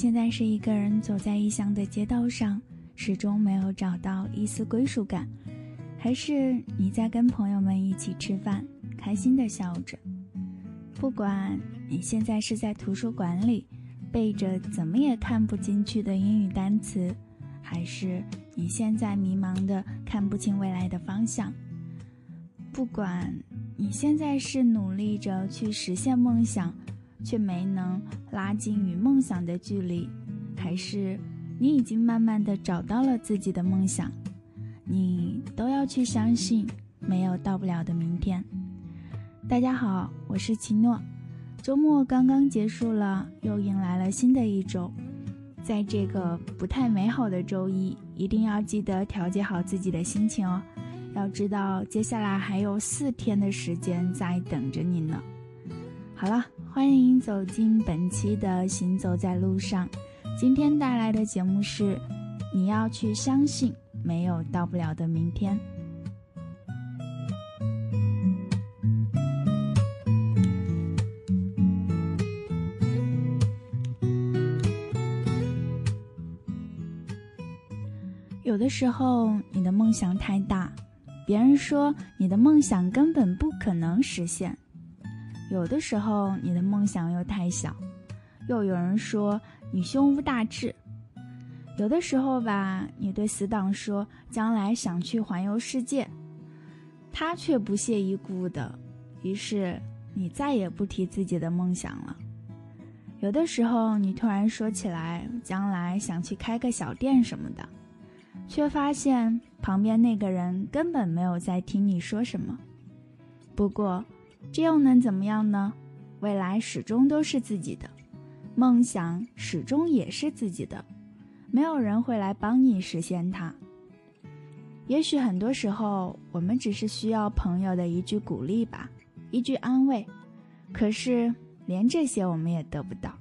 现在是一个人走在异乡的街道上，始终没有找到一丝归属感，还是你在跟朋友们一起吃饭，开心的笑着；不管你现在是在图书馆里背着怎么也看不进去的英语单词，还是你现在迷茫的看不清未来的方向；不管你现在是努力着去实现梦想。却没能拉近与梦想的距离，还是你已经慢慢的找到了自己的梦想，你都要去相信，没有到不了的明天。大家好，我是奇诺，周末刚刚结束了，又迎来了新的一周，在这个不太美好的周一，一定要记得调节好自己的心情哦，要知道接下来还有四天的时间在等着你呢。好了。欢迎走进本期的《行走在路上》，今天带来的节目是：你要去相信，没有到不了的明天。有的时候，你的梦想太大，别人说你的梦想根本不可能实现。有的时候，你的梦想又太小，又有人说你胸无大志；有的时候吧，你对死党说将来想去环游世界，他却不屑一顾的，于是你再也不提自己的梦想了。有的时候，你突然说起来将来想去开个小店什么的，却发现旁边那个人根本没有在听你说什么。不过，这又能怎么样呢？未来始终都是自己的，梦想始终也是自己的，没有人会来帮你实现它。也许很多时候，我们只是需要朋友的一句鼓励吧，一句安慰。可是连这些我们也得不到。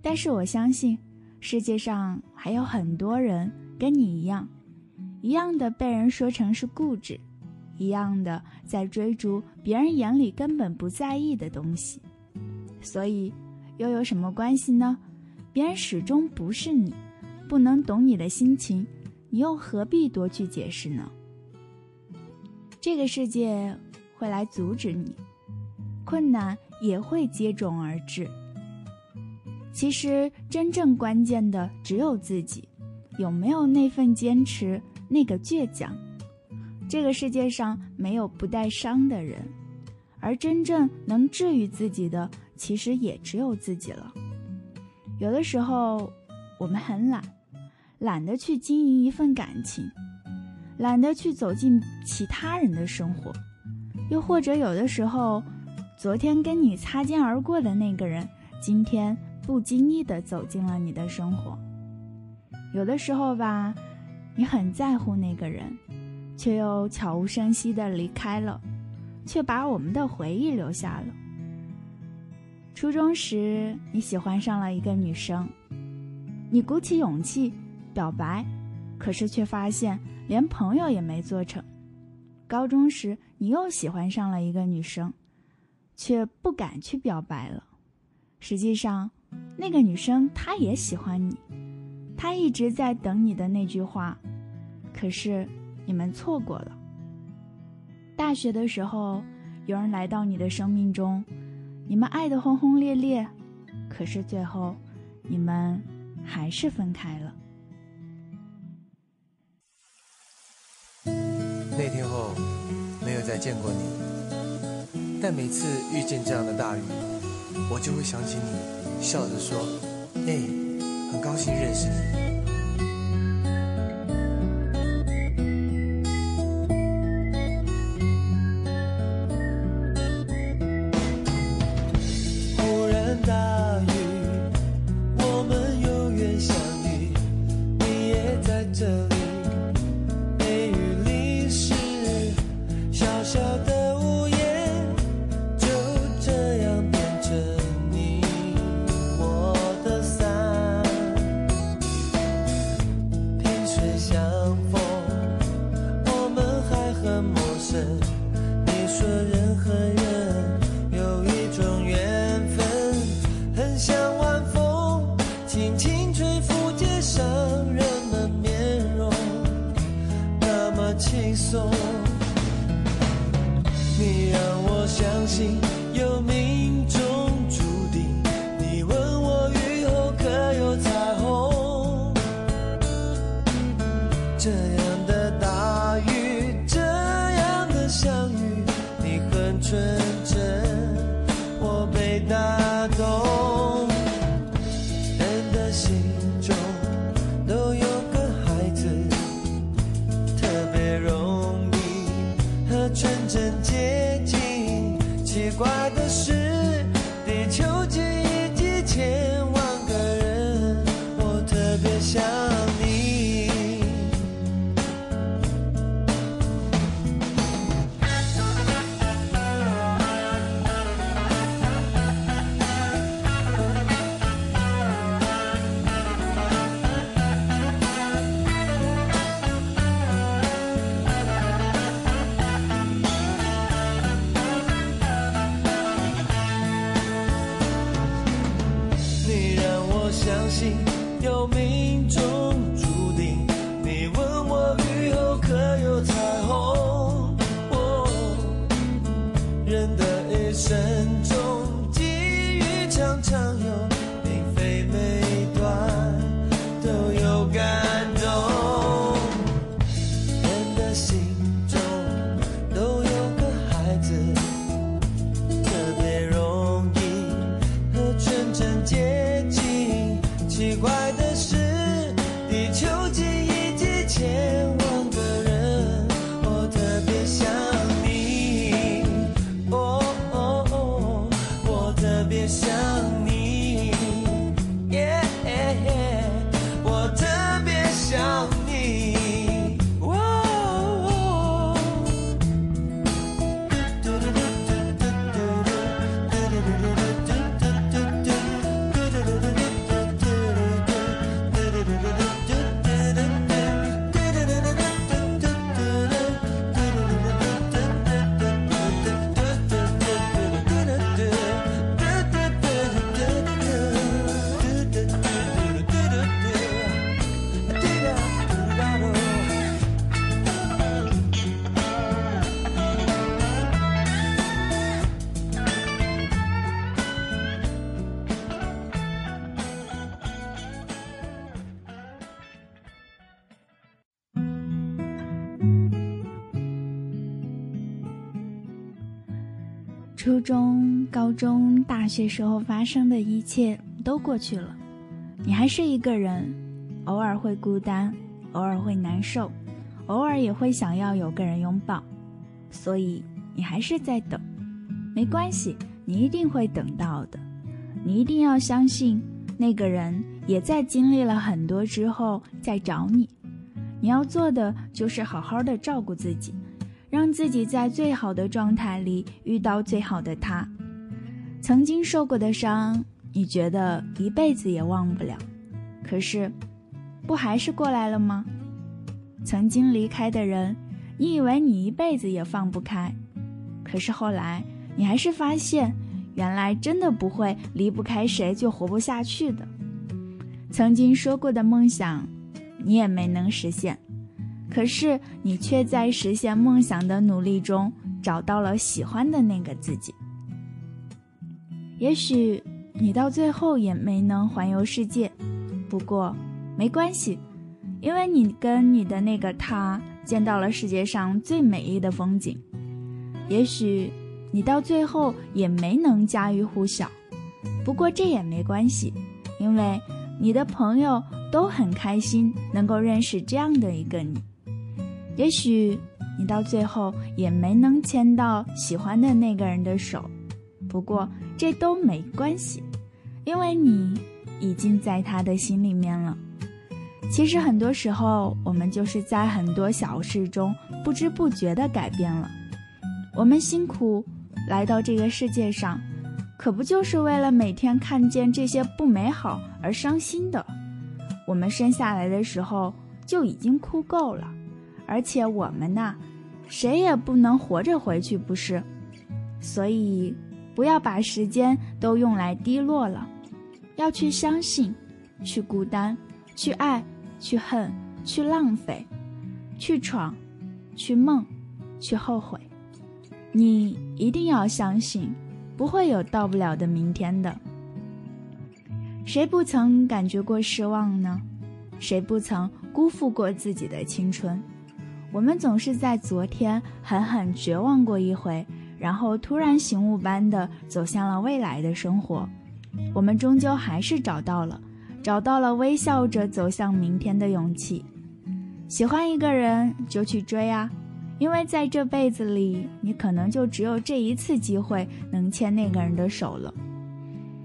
但是我相信，世界上还有很多人跟你一样，一样的被人说成是固执。一样的，在追逐别人眼里根本不在意的东西，所以又有什么关系呢？别人始终不是你，不能懂你的心情，你又何必多去解释呢？这个世界会来阻止你，困难也会接踵而至。其实真正关键的只有自己，有没有那份坚持，那个倔强。这个世界上没有不带伤的人，而真正能治愈自己的，其实也只有自己了。有的时候，我们很懒，懒得去经营一份感情，懒得去走进其他人的生活，又或者有的时候，昨天跟你擦肩而过的那个人，今天不经意的走进了你的生活。有的时候吧，你很在乎那个人。却又悄无声息地离开了，却把我们的回忆留下了。初中时，你喜欢上了一个女生，你鼓起勇气表白，可是却发现连朋友也没做成。高中时，你又喜欢上了一个女生，却不敢去表白了。实际上，那个女生她也喜欢你，她一直在等你的那句话，可是。你们错过了。大学的时候，有人来到你的生命中，你们爱的轰轰烈烈，可是最后，你们还是分开了。那天后，没有再见过你，但每次遇见这样的大雨，我就会想起你，笑着说：“哎，很高兴认识你。”你送。你让我相信怪的是，初中、高中、大学时候发生的一切都过去了，你还是一个人，偶尔会孤单，偶尔会难受，偶尔也会想要有个人拥抱，所以你还是在等。没关系，你一定会等到的。你一定要相信，那个人也在经历了很多之后再找你。你要做的就是好好的照顾自己。让自己在最好的状态里遇到最好的他。曾经受过的伤，你觉得一辈子也忘不了，可是，不还是过来了吗？曾经离开的人，你以为你一辈子也放不开，可是后来你还是发现，原来真的不会离不开谁就活不下去的。曾经说过的梦想，你也没能实现。可是你却在实现梦想的努力中找到了喜欢的那个自己。也许你到最后也没能环游世界，不过没关系，因为你跟你的那个他见到了世界上最美丽的风景。也许你到最后也没能家喻户晓，不过这也没关系，因为你的朋友都很开心能够认识这样的一个你。也许你到最后也没能牵到喜欢的那个人的手，不过这都没关系，因为你已经在他的心里面了。其实很多时候，我们就是在很多小事中不知不觉地改变了。我们辛苦来到这个世界上，可不就是为了每天看见这些不美好而伤心的？我们生下来的时候就已经哭够了。而且我们呐，谁也不能活着回去，不是？所以，不要把时间都用来低落了，要去相信，去孤单，去爱，去恨，去浪费，去闯，去梦，去后悔。你一定要相信，不会有到不了的明天的。谁不曾感觉过失望呢？谁不曾辜负过自己的青春？我们总是在昨天狠狠绝望过一回，然后突然醒悟般的走向了未来的生活。我们终究还是找到了，找到了微笑着走向明天的勇气。喜欢一个人就去追啊，因为在这辈子里，你可能就只有这一次机会能牵那个人的手了。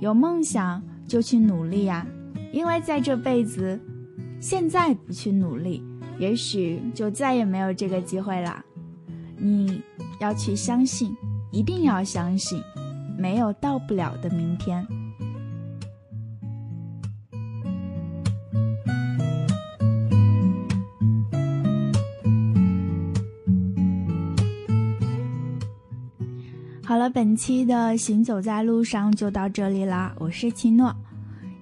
有梦想就去努力呀，因为在这辈子，现在不去努力，也许就再也没有这个机会啦。你要去相信，一定要相信，没有到不了的明天。好了，本期的行走在路上就到这里啦。我是奇诺，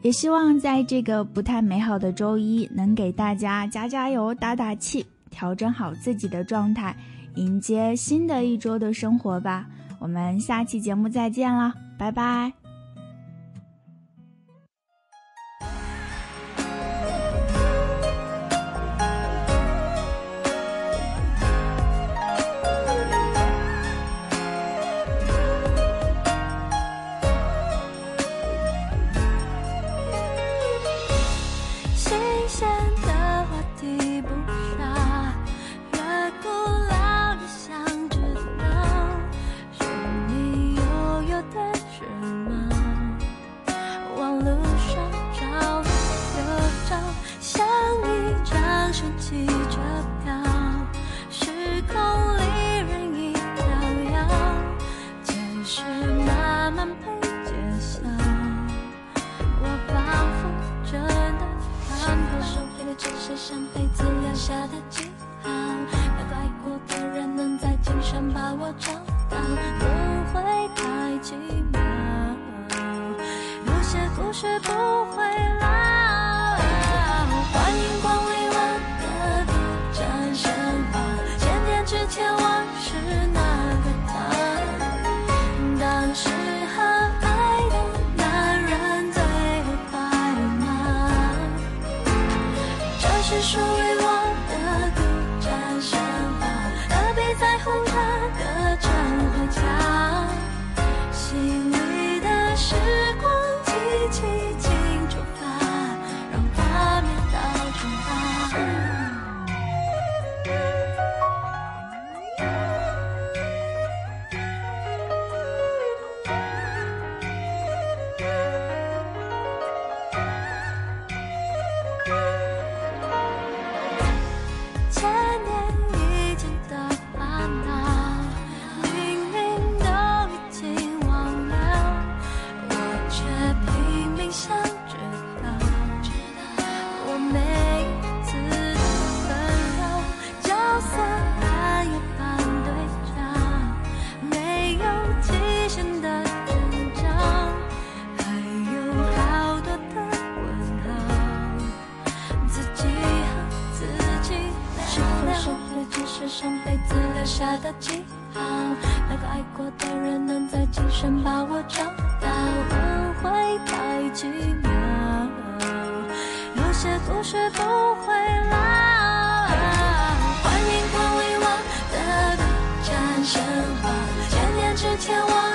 也希望在这个不太美好的周一，能给大家加加油、打打气，调整好自己的状态，迎接新的一周的生活吧。我们下期节目再见了，拜拜。的记号，那个爱过的人能在今生把我找到，不会太奇妙。有些故事不会老。欢迎光临我的独家生活，千年之前我。